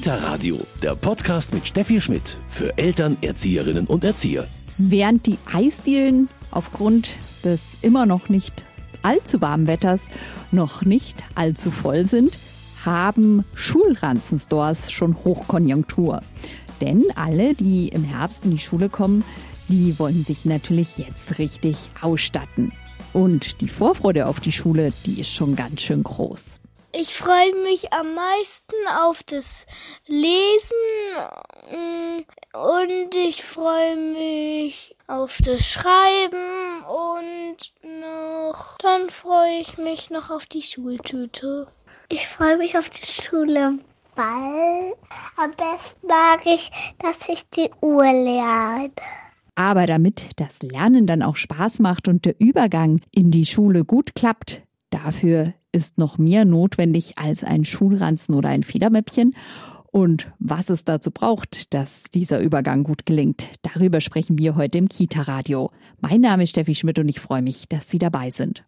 Kita Radio, der Podcast mit Steffi Schmidt für Eltern, Erzieherinnen und Erzieher. Während die Eisdielen aufgrund des immer noch nicht allzu warmen Wetters noch nicht allzu voll sind, haben Schulranzenstores schon Hochkonjunktur. Denn alle, die im Herbst in die Schule kommen, die wollen sich natürlich jetzt richtig ausstatten. Und die Vorfreude auf die Schule, die ist schon ganz schön groß. Ich freue mich am meisten auf das Lesen mm, und ich freue mich auf das Schreiben und noch dann freue ich mich noch auf die Schultüte. Ich freue mich auf die Schule, weil am besten mag ich, dass ich die Uhr lerne. Aber damit das Lernen dann auch Spaß macht und der Übergang in die Schule gut klappt, dafür ist noch mehr notwendig als ein Schulranzen oder ein Federmäppchen. Und was es dazu braucht, dass dieser Übergang gut gelingt, darüber sprechen wir heute im Kita-Radio. Mein Name ist Steffi Schmidt und ich freue mich, dass Sie dabei sind.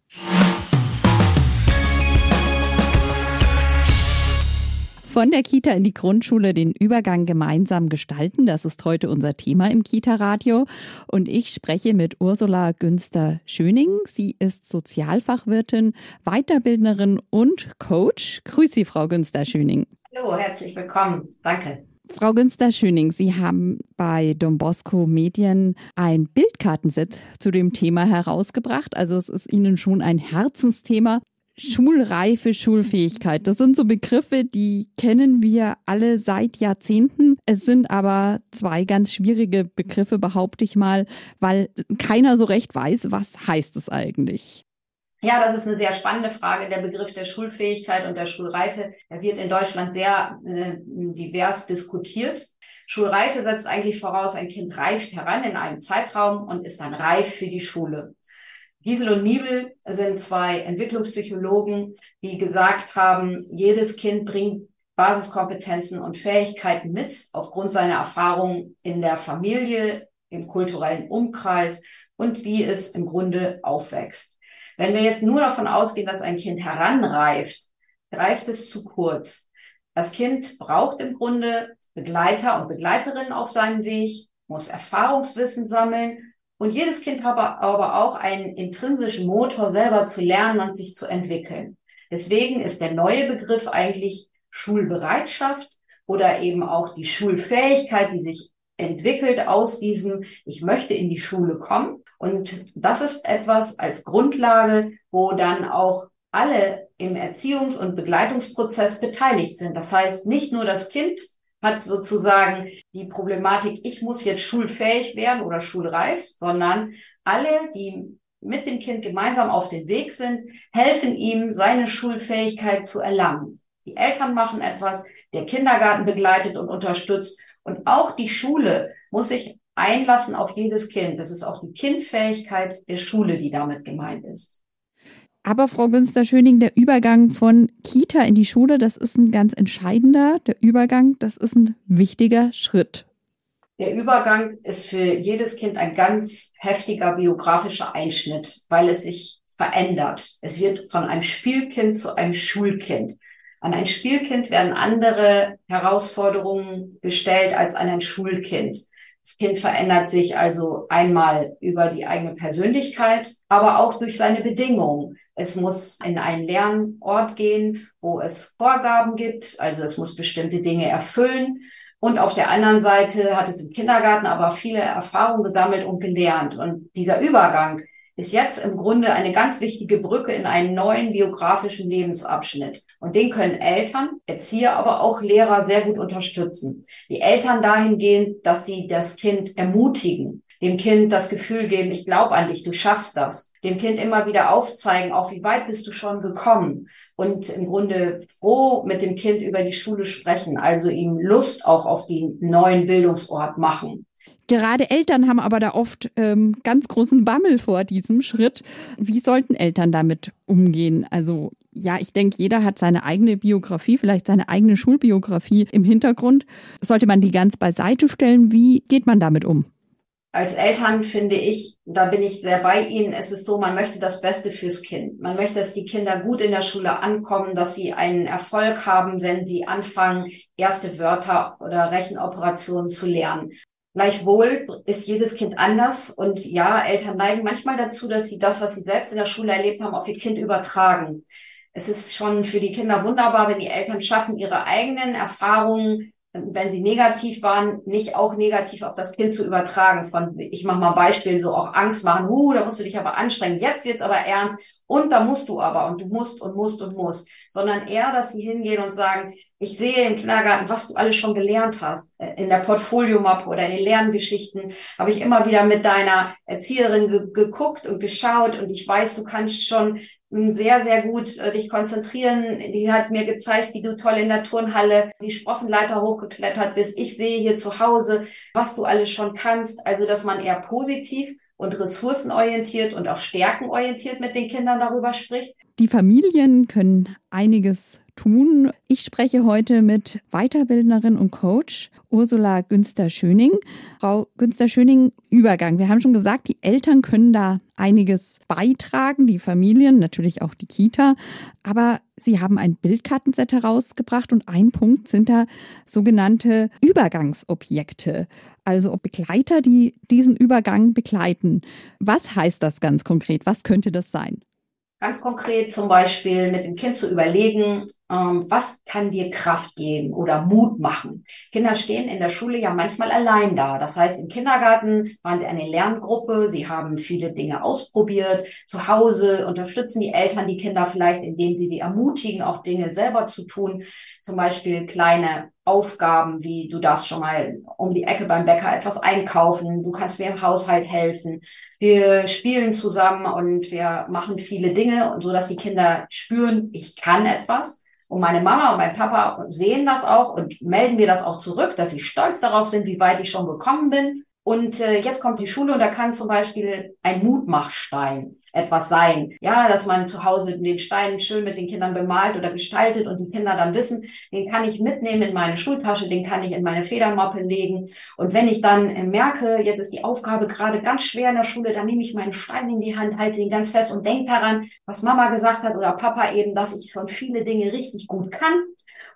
Von der Kita in die Grundschule den Übergang gemeinsam gestalten. Das ist heute unser Thema im Kita-Radio. Und ich spreche mit Ursula Günster-Schöning. Sie ist Sozialfachwirtin, Weiterbildnerin und Coach. Grüße Sie, Frau Günster-Schöning. Hallo, herzlich willkommen. Danke. Frau Günster-Schöning, Sie haben bei Don Bosco Medien ein Bildkartenset zu dem Thema herausgebracht. Also es ist Ihnen schon ein Herzensthema. Schulreife, Schulfähigkeit. Das sind so Begriffe, die kennen wir alle seit Jahrzehnten. Es sind aber zwei ganz schwierige Begriffe, behaupte ich mal, weil keiner so recht weiß, was heißt es eigentlich. Ja, das ist eine sehr spannende Frage. Der Begriff der Schulfähigkeit und der Schulreife, der wird in Deutschland sehr äh, divers diskutiert. Schulreife setzt eigentlich voraus, ein Kind reift heran in einem Zeitraum und ist dann reif für die Schule. Giesel und Niebel sind zwei Entwicklungspsychologen, die gesagt haben, jedes Kind bringt Basiskompetenzen und Fähigkeiten mit aufgrund seiner Erfahrungen in der Familie, im kulturellen Umkreis und wie es im Grunde aufwächst. Wenn wir jetzt nur davon ausgehen, dass ein Kind heranreift, greift es zu kurz. Das Kind braucht im Grunde Begleiter und Begleiterinnen auf seinem Weg, muss Erfahrungswissen sammeln und jedes Kind hat aber auch einen intrinsischen Motor, selber zu lernen und sich zu entwickeln. Deswegen ist der neue Begriff eigentlich Schulbereitschaft oder eben auch die Schulfähigkeit, die sich entwickelt aus diesem, ich möchte in die Schule kommen. Und das ist etwas als Grundlage, wo dann auch alle im Erziehungs- und Begleitungsprozess beteiligt sind. Das heißt, nicht nur das Kind hat sozusagen die Problematik, ich muss jetzt schulfähig werden oder schulreif, sondern alle, die mit dem Kind gemeinsam auf den Weg sind, helfen ihm, seine Schulfähigkeit zu erlangen. Die Eltern machen etwas, der Kindergarten begleitet und unterstützt und auch die Schule muss sich einlassen auf jedes Kind. Das ist auch die Kindfähigkeit der Schule, die damit gemeint ist. Aber Frau Günster-Schöning, der Übergang von Kita in die Schule, das ist ein ganz entscheidender, der Übergang, das ist ein wichtiger Schritt. Der Übergang ist für jedes Kind ein ganz heftiger biografischer Einschnitt, weil es sich verändert. Es wird von einem Spielkind zu einem Schulkind. An ein Spielkind werden andere Herausforderungen gestellt als an ein Schulkind. Das Kind verändert sich also einmal über die eigene Persönlichkeit, aber auch durch seine Bedingungen. Es muss in einen Lernort gehen, wo es Vorgaben gibt, also es muss bestimmte Dinge erfüllen. Und auf der anderen Seite hat es im Kindergarten aber viele Erfahrungen gesammelt und gelernt. Und dieser Übergang ist jetzt im Grunde eine ganz wichtige Brücke in einen neuen biografischen Lebensabschnitt. Und den können Eltern, Erzieher, aber auch Lehrer sehr gut unterstützen. Die Eltern dahingehend, dass sie das Kind ermutigen, dem Kind das Gefühl geben, ich glaube an dich, du schaffst das. Dem Kind immer wieder aufzeigen, auch wie weit bist du schon gekommen. Und im Grunde froh mit dem Kind über die Schule sprechen, also ihm Lust auch auf den neuen Bildungsort machen. Gerade Eltern haben aber da oft ähm, ganz großen Bammel vor diesem Schritt. Wie sollten Eltern damit umgehen? Also ja, ich denke, jeder hat seine eigene Biografie, vielleicht seine eigene Schulbiografie im Hintergrund. Sollte man die ganz beiseite stellen? Wie geht man damit um? Als Eltern finde ich, da bin ich sehr bei Ihnen, es ist so, man möchte das Beste fürs Kind. Man möchte, dass die Kinder gut in der Schule ankommen, dass sie einen Erfolg haben, wenn sie anfangen, erste Wörter oder Rechenoperationen zu lernen. Gleichwohl ist jedes Kind anders und ja, Eltern neigen manchmal dazu, dass sie das, was sie selbst in der Schule erlebt haben, auf ihr Kind übertragen. Es ist schon für die Kinder wunderbar, wenn die Eltern schaffen, ihre eigenen Erfahrungen wenn sie negativ waren, nicht auch negativ auf das Kind zu übertragen. Von, ich mache mal Beispiel, so auch Angst machen, huh, da musst du dich aber anstrengen, jetzt wird's aber ernst und da musst du aber und du musst und musst und musst, sondern eher, dass sie hingehen und sagen, ich sehe im Kindergarten, was du alles schon gelernt hast. Äh, in der Portfoliomappe oder in den Lerngeschichten habe ich immer wieder mit deiner Erzieherin ge geguckt und geschaut und ich weiß, du kannst schon sehr, sehr gut äh, dich konzentrieren. Die hat mir gezeigt, wie du toll in der Turnhalle die Sprossenleiter hochgeklettert bist. Ich sehe hier zu Hause, was du alles schon kannst. Also, dass man eher positiv und ressourcenorientiert und auch stärkenorientiert mit den Kindern darüber spricht. Die Familien können einiges tun. Ich spreche heute mit Weiterbildnerin und Coach Ursula Günster-Schöning. Frau Günster-Schöning, Übergang. Wir haben schon gesagt, die Eltern können da einiges beitragen, die Familien, natürlich auch die Kita. Aber Sie haben ein Bildkartenset herausgebracht und ein Punkt sind da sogenannte Übergangsobjekte, also Begleiter, die diesen Übergang begleiten. Was heißt das ganz konkret? Was könnte das sein? Ganz konkret zum Beispiel mit dem Kind zu überlegen, ähm, was kann dir Kraft geben oder Mut machen. Kinder stehen in der Schule ja manchmal allein da. Das heißt, im Kindergarten waren sie eine Lerngruppe, sie haben viele Dinge ausprobiert. Zu Hause unterstützen die Eltern die Kinder vielleicht, indem sie sie ermutigen, auch Dinge selber zu tun. Zum Beispiel kleine Aufgaben wie du darfst schon mal um die Ecke beim Bäcker etwas einkaufen, du kannst mir im Haushalt helfen. Wir spielen zusammen und wir machen viele Dinge, so dass die Kinder spüren, ich kann etwas. Und meine Mama und mein Papa sehen das auch und melden mir das auch zurück, dass sie stolz darauf sind, wie weit ich schon gekommen bin. Und äh, jetzt kommt die Schule und da kann zum Beispiel ein Mutmachstein etwas sein. Ja, dass man zu Hause den Stein schön mit den Kindern bemalt oder gestaltet und die Kinder dann wissen, den kann ich mitnehmen in meine Schultasche, den kann ich in meine Federmappe legen. Und wenn ich dann äh, merke, jetzt ist die Aufgabe gerade ganz schwer in der Schule, dann nehme ich meinen Stein in die Hand, halte ihn ganz fest und denke daran, was Mama gesagt hat oder Papa eben, dass ich schon viele Dinge richtig gut kann.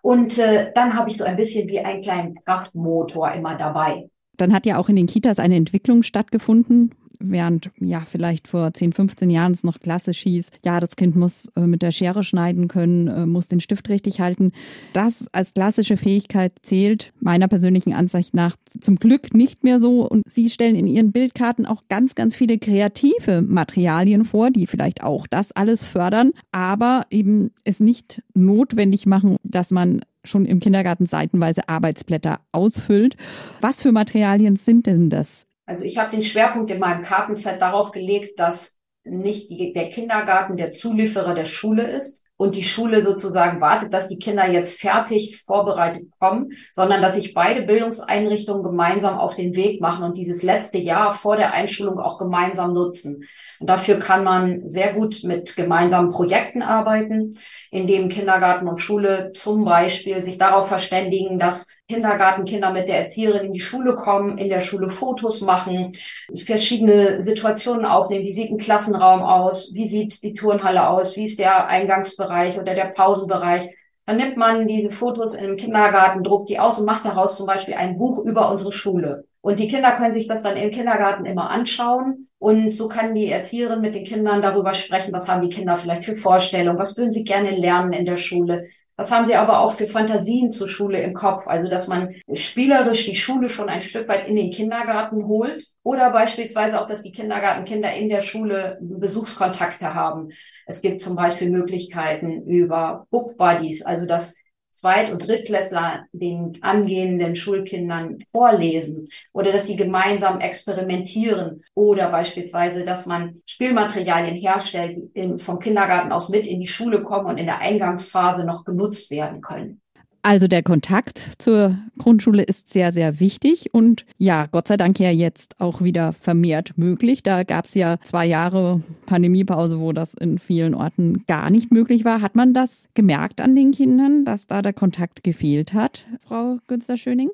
Und äh, dann habe ich so ein bisschen wie einen kleinen Kraftmotor immer dabei. Dann hat ja auch in den Kitas eine Entwicklung stattgefunden, während ja vielleicht vor 10, 15 Jahren es noch klassisch hieß, ja, das Kind muss äh, mit der Schere schneiden können, äh, muss den Stift richtig halten. Das als klassische Fähigkeit zählt meiner persönlichen Ansicht nach zum Glück nicht mehr so. Und Sie stellen in Ihren Bildkarten auch ganz, ganz viele kreative Materialien vor, die vielleicht auch das alles fördern, aber eben es nicht notwendig machen, dass man schon im Kindergarten seitenweise Arbeitsblätter ausfüllt. Was für Materialien sind denn das? Also ich habe den Schwerpunkt in meinem Kartenset darauf gelegt, dass nicht die, der Kindergarten der Zulieferer der Schule ist und die Schule sozusagen wartet, dass die Kinder jetzt fertig vorbereitet kommen, sondern dass sich beide Bildungseinrichtungen gemeinsam auf den Weg machen und dieses letzte Jahr vor der Einschulung auch gemeinsam nutzen. Und dafür kann man sehr gut mit gemeinsamen Projekten arbeiten, in dem Kindergarten und Schule zum Beispiel sich darauf verständigen, dass Kindergartenkinder mit der Erzieherin in die Schule kommen, in der Schule Fotos machen, verschiedene Situationen aufnehmen. Wie sieht ein Klassenraum aus? Wie sieht die Turnhalle aus? Wie ist der Eingangsbereich oder der Pausenbereich? Dann nimmt man diese Fotos im Kindergarten, druckt die aus und macht daraus zum Beispiel ein Buch über unsere Schule. Und die Kinder können sich das dann im Kindergarten immer anschauen. Und so kann die Erzieherin mit den Kindern darüber sprechen, was haben die Kinder vielleicht für Vorstellungen, was würden sie gerne lernen in der Schule. Was haben sie aber auch für Fantasien zur Schule im Kopf? Also, dass man spielerisch die Schule schon ein Stück weit in den Kindergarten holt oder beispielsweise auch, dass die Kindergartenkinder in der Schule Besuchskontakte haben. Es gibt zum Beispiel Möglichkeiten über Book Buddies, also dass Zweit- und Drittklässler den angehenden Schulkindern vorlesen oder dass sie gemeinsam experimentieren oder beispielsweise, dass man Spielmaterialien herstellt, die vom Kindergarten aus mit in die Schule kommen und in der Eingangsphase noch genutzt werden können. Also der Kontakt zur Grundschule ist sehr, sehr wichtig und ja, Gott sei Dank ja jetzt auch wieder vermehrt möglich. Da gab es ja zwei Jahre Pandemiepause, wo das in vielen Orten gar nicht möglich war. Hat man das gemerkt an den Kindern, dass da der Kontakt gefehlt hat, Frau Günster-Schöning?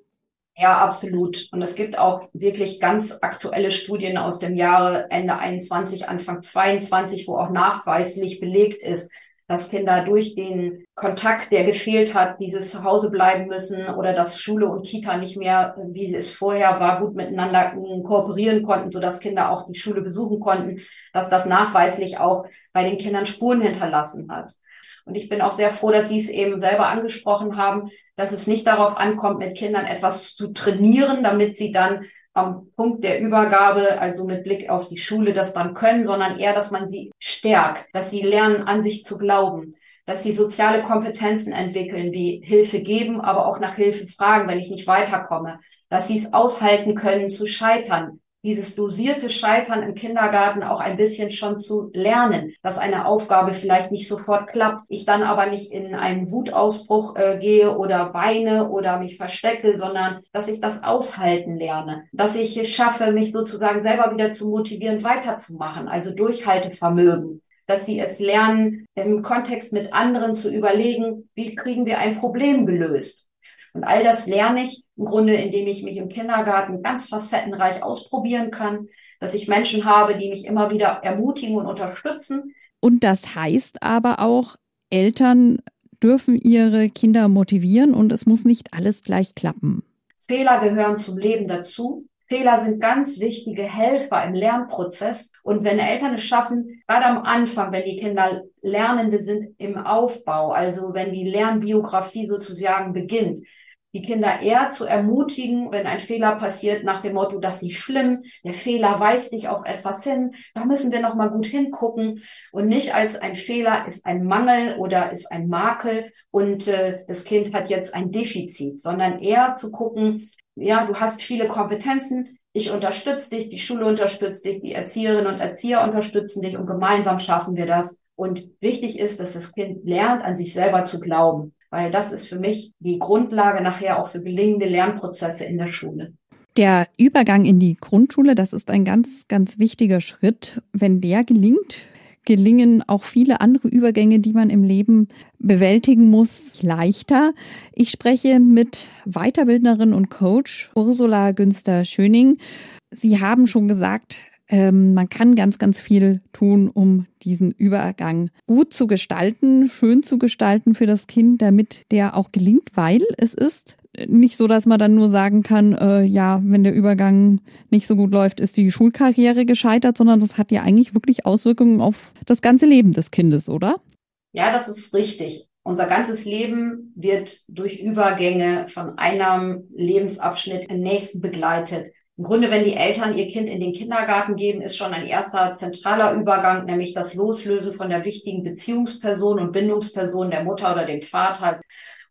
Ja, absolut. Und es gibt auch wirklich ganz aktuelle Studien aus dem Jahre Ende 21, Anfang 22, wo auch nachweislich belegt ist, dass Kinder durch den Kontakt, der gefehlt hat, dieses zu Hause bleiben müssen oder dass Schule und Kita nicht mehr, wie es vorher war, gut miteinander kooperieren konnten, sodass Kinder auch die Schule besuchen konnten, dass das nachweislich auch bei den Kindern Spuren hinterlassen hat. Und ich bin auch sehr froh, dass Sie es eben selber angesprochen haben, dass es nicht darauf ankommt, mit Kindern etwas zu trainieren, damit sie dann am Punkt der Übergabe, also mit Blick auf die Schule, das dann können, sondern eher, dass man sie stärkt, dass sie lernen, an sich zu glauben, dass sie soziale Kompetenzen entwickeln, wie Hilfe geben, aber auch nach Hilfe fragen, wenn ich nicht weiterkomme, dass sie es aushalten können, zu scheitern, dieses dosierte Scheitern im Kindergarten auch ein bisschen schon zu lernen, dass eine Aufgabe vielleicht nicht sofort klappt, ich dann aber nicht in einen Wutausbruch äh, gehe oder weine oder mich verstecke, sondern dass ich das aushalten lerne, dass ich es schaffe, mich sozusagen selber wieder zu motivieren, weiterzumachen, also Durchhaltevermögen dass sie es lernen, im Kontext mit anderen zu überlegen, wie kriegen wir ein Problem gelöst. Und all das lerne ich im Grunde, indem ich mich im Kindergarten ganz facettenreich ausprobieren kann, dass ich Menschen habe, die mich immer wieder ermutigen und unterstützen. Und das heißt aber auch, Eltern dürfen ihre Kinder motivieren und es muss nicht alles gleich klappen. Fehler gehören zum Leben dazu. Fehler sind ganz wichtige Helfer im Lernprozess. Und wenn Eltern es schaffen, gerade am Anfang, wenn die Kinder Lernende sind im Aufbau, also wenn die Lernbiografie sozusagen beginnt, die Kinder eher zu ermutigen, wenn ein Fehler passiert, nach dem Motto, das ist nicht schlimm, der Fehler weist dich auf etwas hin, da müssen wir noch mal gut hingucken. Und nicht als ein Fehler ist ein Mangel oder ist ein Makel und äh, das Kind hat jetzt ein Defizit, sondern eher zu gucken, ja, du hast viele Kompetenzen, ich unterstütze dich, die Schule unterstützt dich, die Erzieherinnen und Erzieher unterstützen dich und gemeinsam schaffen wir das. Und wichtig ist, dass das Kind lernt, an sich selber zu glauben weil das ist für mich die Grundlage nachher auch für gelingende Lernprozesse in der Schule. Der Übergang in die Grundschule, das ist ein ganz, ganz wichtiger Schritt. Wenn der gelingt, gelingen auch viele andere Übergänge, die man im Leben bewältigen muss, leichter. Ich spreche mit Weiterbildnerin und Coach Ursula Günster-Schöning. Sie haben schon gesagt, ähm, man kann ganz, ganz viel tun, um diesen Übergang gut zu gestalten, schön zu gestalten für das Kind, damit der auch gelingt, weil es ist nicht so, dass man dann nur sagen kann, äh, ja, wenn der Übergang nicht so gut läuft, ist die Schulkarriere gescheitert, sondern das hat ja eigentlich wirklich Auswirkungen auf das ganze Leben des Kindes, oder? Ja, das ist richtig. Unser ganzes Leben wird durch Übergänge von einem Lebensabschnitt im nächsten begleitet. Im Grunde, wenn die Eltern ihr Kind in den Kindergarten geben, ist schon ein erster zentraler Übergang, nämlich das Loslösen von der wichtigen Beziehungsperson und Bindungsperson der Mutter oder dem Vater.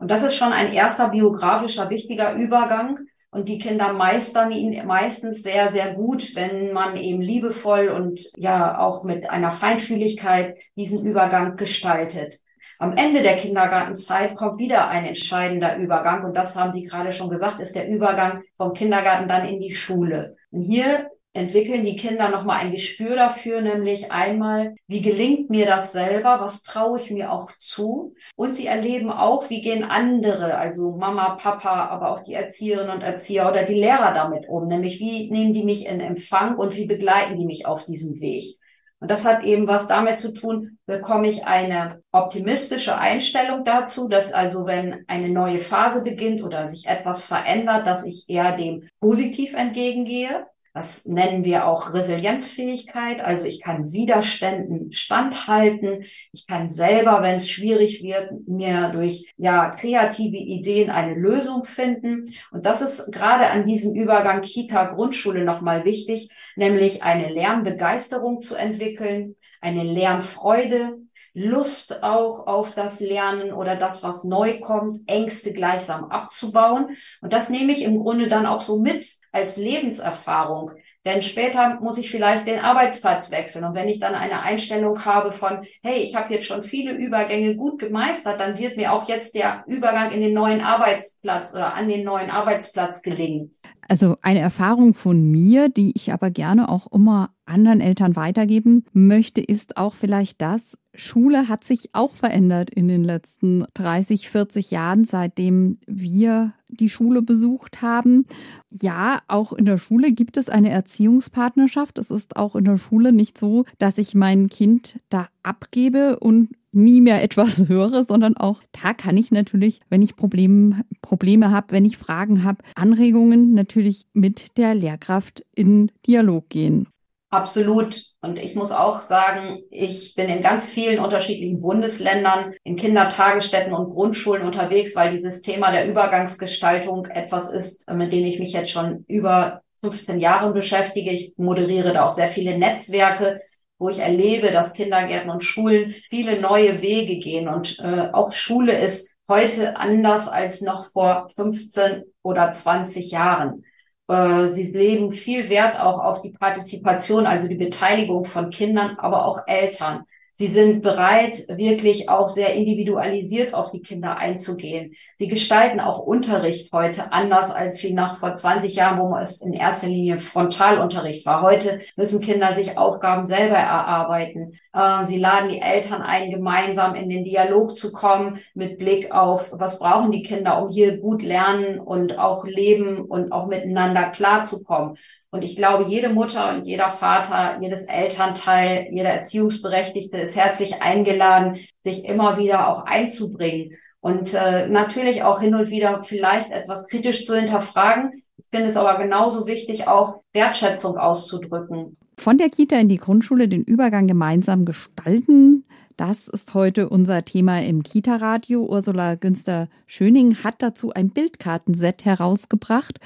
Und das ist schon ein erster biografischer wichtiger Übergang. Und die Kinder meistern ihn meistens sehr, sehr gut, wenn man eben liebevoll und ja auch mit einer Feinfühligkeit diesen Übergang gestaltet. Am Ende der Kindergartenzeit kommt wieder ein entscheidender Übergang. Und das haben Sie gerade schon gesagt, ist der Übergang vom Kindergarten dann in die Schule. Und hier entwickeln die Kinder nochmal ein Gespür dafür, nämlich einmal, wie gelingt mir das selber, was traue ich mir auch zu. Und sie erleben auch, wie gehen andere, also Mama, Papa, aber auch die Erzieherinnen und Erzieher oder die Lehrer damit um, nämlich wie nehmen die mich in Empfang und wie begleiten die mich auf diesem Weg. Und das hat eben was damit zu tun, bekomme ich eine optimistische Einstellung dazu, dass also wenn eine neue Phase beginnt oder sich etwas verändert, dass ich eher dem positiv entgegengehe. Das nennen wir auch Resilienzfähigkeit. Also ich kann Widerständen standhalten. Ich kann selber, wenn es schwierig wird, mir durch ja kreative Ideen eine Lösung finden. Und das ist gerade an diesem Übergang Kita-Grundschule nochmal wichtig, nämlich eine Lernbegeisterung zu entwickeln, eine Lernfreude, Lust auch auf das Lernen oder das, was neu kommt, Ängste gleichsam abzubauen. Und das nehme ich im Grunde dann auch so mit als Lebenserfahrung. Denn später muss ich vielleicht den Arbeitsplatz wechseln. Und wenn ich dann eine Einstellung habe von, hey, ich habe jetzt schon viele Übergänge gut gemeistert, dann wird mir auch jetzt der Übergang in den neuen Arbeitsplatz oder an den neuen Arbeitsplatz gelingen. Also eine Erfahrung von mir, die ich aber gerne auch immer anderen Eltern weitergeben möchte, ist auch vielleicht das, Schule hat sich auch verändert in den letzten 30, 40 Jahren, seitdem wir die Schule besucht haben. Ja, auch in der Schule gibt es eine Erziehungspartnerschaft. Es ist auch in der Schule nicht so, dass ich mein Kind da abgebe und nie mehr etwas höre, sondern auch da kann ich natürlich, wenn ich Problem, Probleme habe, wenn ich Fragen habe, Anregungen natürlich mit der Lehrkraft in Dialog gehen. Absolut. Und ich muss auch sagen, ich bin in ganz vielen unterschiedlichen Bundesländern in Kindertagesstätten und Grundschulen unterwegs, weil dieses Thema der Übergangsgestaltung etwas ist, mit dem ich mich jetzt schon über 15 Jahren beschäftige. Ich moderiere da auch sehr viele Netzwerke wo ich erlebe, dass Kindergärten und Schulen viele neue Wege gehen. Und äh, auch Schule ist heute anders als noch vor 15 oder 20 Jahren. Äh, sie legen viel Wert auch auf die Partizipation, also die Beteiligung von Kindern, aber auch Eltern. Sie sind bereit, wirklich auch sehr individualisiert auf die Kinder einzugehen. Sie gestalten auch Unterricht heute anders als wie noch vor 20 Jahren, wo es in erster Linie Frontalunterricht war. Heute müssen Kinder sich Aufgaben selber erarbeiten. Äh, sie laden die Eltern ein, gemeinsam in den Dialog zu kommen mit Blick auf, was brauchen die Kinder, um hier gut lernen und auch leben und auch miteinander klarzukommen. Und ich glaube, jede Mutter und jeder Vater, jedes Elternteil, jeder Erziehungsberechtigte ist herzlich eingeladen, sich immer wieder auch einzubringen und äh, natürlich auch hin und wieder vielleicht etwas kritisch zu hinterfragen. Ich finde es aber genauso wichtig, auch Wertschätzung auszudrücken. Von der Kita in die Grundschule den Übergang gemeinsam gestalten. Das ist heute unser Thema im Kita-Radio. Ursula Günster-Schöning hat dazu ein Bildkartenset herausgebracht.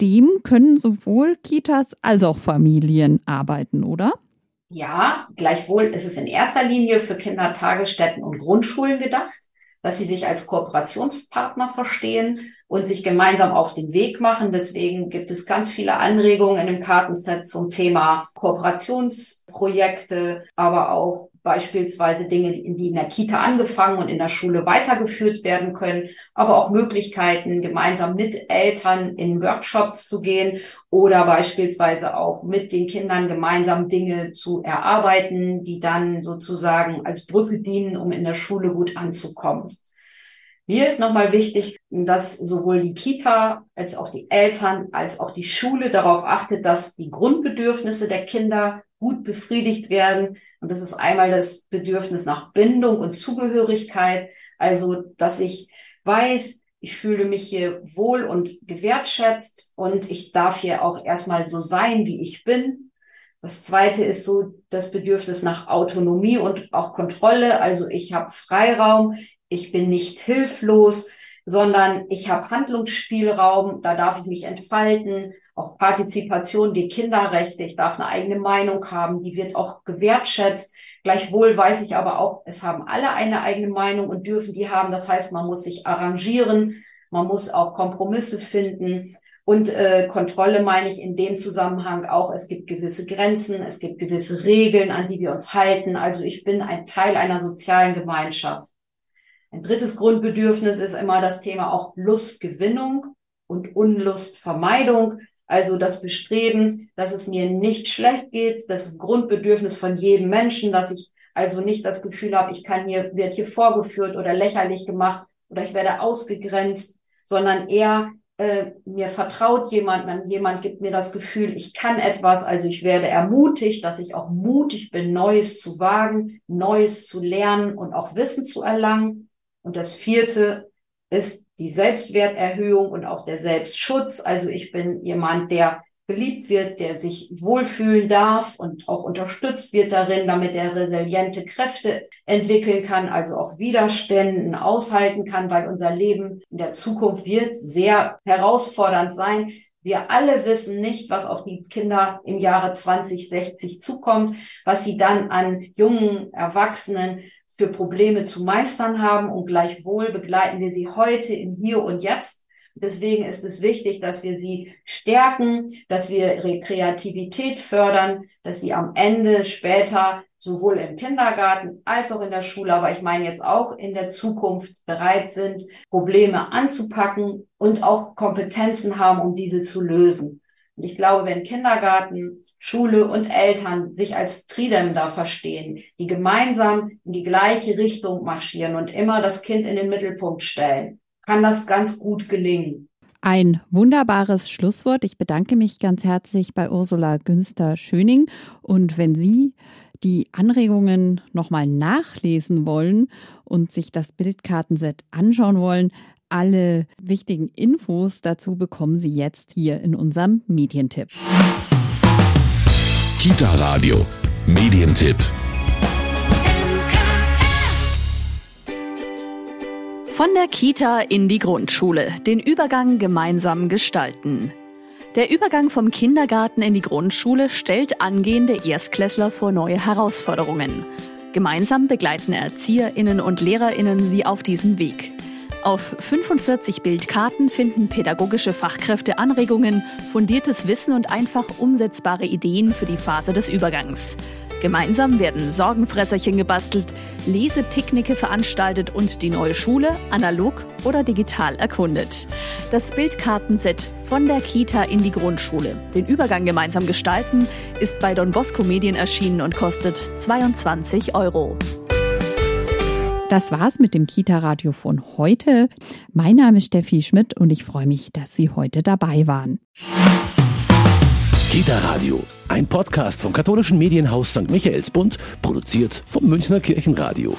Dem können sowohl Kitas als auch Familien arbeiten, oder? Ja, gleichwohl ist es in erster Linie für Kindertagesstätten und Grundschulen gedacht, dass sie sich als Kooperationspartner verstehen und sich gemeinsam auf den Weg machen. Deswegen gibt es ganz viele Anregungen in dem Kartenset zum Thema Kooperationsprojekte, aber auch beispielsweise Dinge, die in der Kita angefangen und in der Schule weitergeführt werden können, aber auch Möglichkeiten, gemeinsam mit Eltern in Workshops zu gehen oder beispielsweise auch mit den Kindern gemeinsam Dinge zu erarbeiten, die dann sozusagen als Brücke dienen, um in der Schule gut anzukommen. Mir ist nochmal wichtig, dass sowohl die Kita als auch die Eltern als auch die Schule darauf achtet, dass die Grundbedürfnisse der Kinder gut befriedigt werden, und das ist einmal das Bedürfnis nach Bindung und Zugehörigkeit. Also, dass ich weiß, ich fühle mich hier wohl und gewertschätzt und ich darf hier auch erstmal so sein, wie ich bin. Das zweite ist so das Bedürfnis nach Autonomie und auch Kontrolle. Also ich habe Freiraum, ich bin nicht hilflos, sondern ich habe Handlungsspielraum, da darf ich mich entfalten auch Partizipation, die Kinderrechte, ich darf eine eigene Meinung haben, die wird auch gewertschätzt. Gleichwohl weiß ich aber auch, es haben alle eine eigene Meinung und dürfen die haben. Das heißt, man muss sich arrangieren, man muss auch Kompromisse finden. Und äh, Kontrolle meine ich in dem Zusammenhang auch, es gibt gewisse Grenzen, es gibt gewisse Regeln, an die wir uns halten. Also ich bin ein Teil einer sozialen Gemeinschaft. Ein drittes Grundbedürfnis ist immer das Thema auch Lustgewinnung und Unlustvermeidung. Also das Bestreben, dass es mir nicht schlecht geht, das Grundbedürfnis von jedem Menschen, dass ich also nicht das Gefühl habe, ich kann hier, wird hier vorgeführt oder lächerlich gemacht oder ich werde ausgegrenzt, sondern eher äh, mir vertraut jemand, man, jemand gibt mir das Gefühl, ich kann etwas, also ich werde ermutigt, dass ich auch mutig bin, Neues zu wagen, Neues zu lernen und auch Wissen zu erlangen. Und das vierte ist die Selbstwerterhöhung und auch der Selbstschutz. Also ich bin jemand, der geliebt wird, der sich wohlfühlen darf und auch unterstützt wird darin, damit er resiliente Kräfte entwickeln kann, also auch Widerständen aushalten kann, weil unser Leben in der Zukunft wird sehr herausfordernd sein. Wir alle wissen nicht, was auf die Kinder im Jahre 2060 zukommt, was sie dann an jungen Erwachsenen für Probleme zu meistern haben und gleichwohl begleiten wir sie heute im Hier und Jetzt. Deswegen ist es wichtig, dass wir sie stärken, dass wir ihre Kreativität fördern, dass sie am Ende später sowohl im Kindergarten als auch in der Schule, aber ich meine jetzt auch in der Zukunft bereit sind, Probleme anzupacken und auch Kompetenzen haben, um diese zu lösen. Und ich glaube, wenn Kindergarten, Schule und Eltern sich als Tridem da verstehen, die gemeinsam in die gleiche Richtung marschieren und immer das Kind in den Mittelpunkt stellen, kann das ganz gut gelingen. Ein wunderbares Schlusswort. Ich bedanke mich ganz herzlich bei Ursula Günster-Schöning. Und wenn Sie die Anregungen nochmal nachlesen wollen und sich das Bildkartenset anschauen wollen, alle wichtigen Infos dazu bekommen Sie jetzt hier in unserem Medientipp. Kita Radio, Medientipp. Von der Kita in die Grundschule. Den Übergang gemeinsam gestalten. Der Übergang vom Kindergarten in die Grundschule stellt angehende Erstklässler vor neue Herausforderungen. Gemeinsam begleiten Erzieherinnen und Lehrerinnen sie auf diesem Weg. Auf 45 Bildkarten finden pädagogische Fachkräfte Anregungen, fundiertes Wissen und einfach umsetzbare Ideen für die Phase des Übergangs. Gemeinsam werden Sorgenfresserchen gebastelt, Lesepicknicke veranstaltet und die neue Schule analog oder digital erkundet. Das Bildkartenset von der Kita in die Grundschule, den Übergang gemeinsam gestalten, ist bei Don Bosco Medien erschienen und kostet 22 Euro. Das war's mit dem Kita-Radio von heute. Mein Name ist Steffi Schmidt und ich freue mich, dass Sie heute dabei waren. Kita Radio, ein Podcast vom katholischen Medienhaus St. Michaelsbund, produziert vom Münchner Kirchenradio.